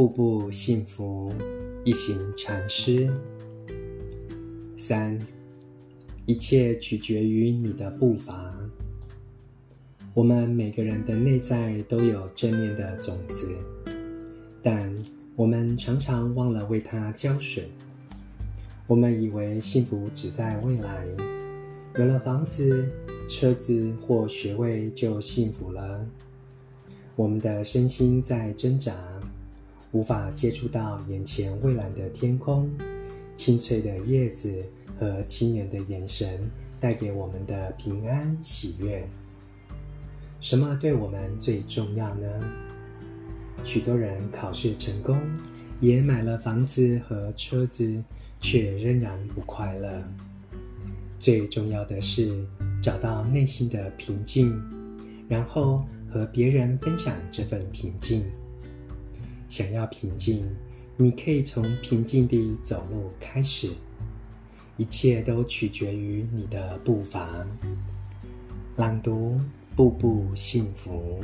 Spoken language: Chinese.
步步幸福，一行禅师。三，一切取决于你的步伐。我们每个人的内在都有正面的种子，但我们常常忘了为它浇水。我们以为幸福只在未来，有了房子、车子或学位就幸福了。我们的身心在挣扎，无法接触到眼前蔚蓝的天空、青翠的叶子和亲人的眼神带给我们的平安喜悦。什么对我们最重要呢？许多人考试成功，也买了房子和车子，却仍然不快乐。最重要的是找到内心的平静，然后和别人分享这份平静。想要平静，你可以从平静地走路开始。一切都取决于你的步伐。朗读，步步幸福。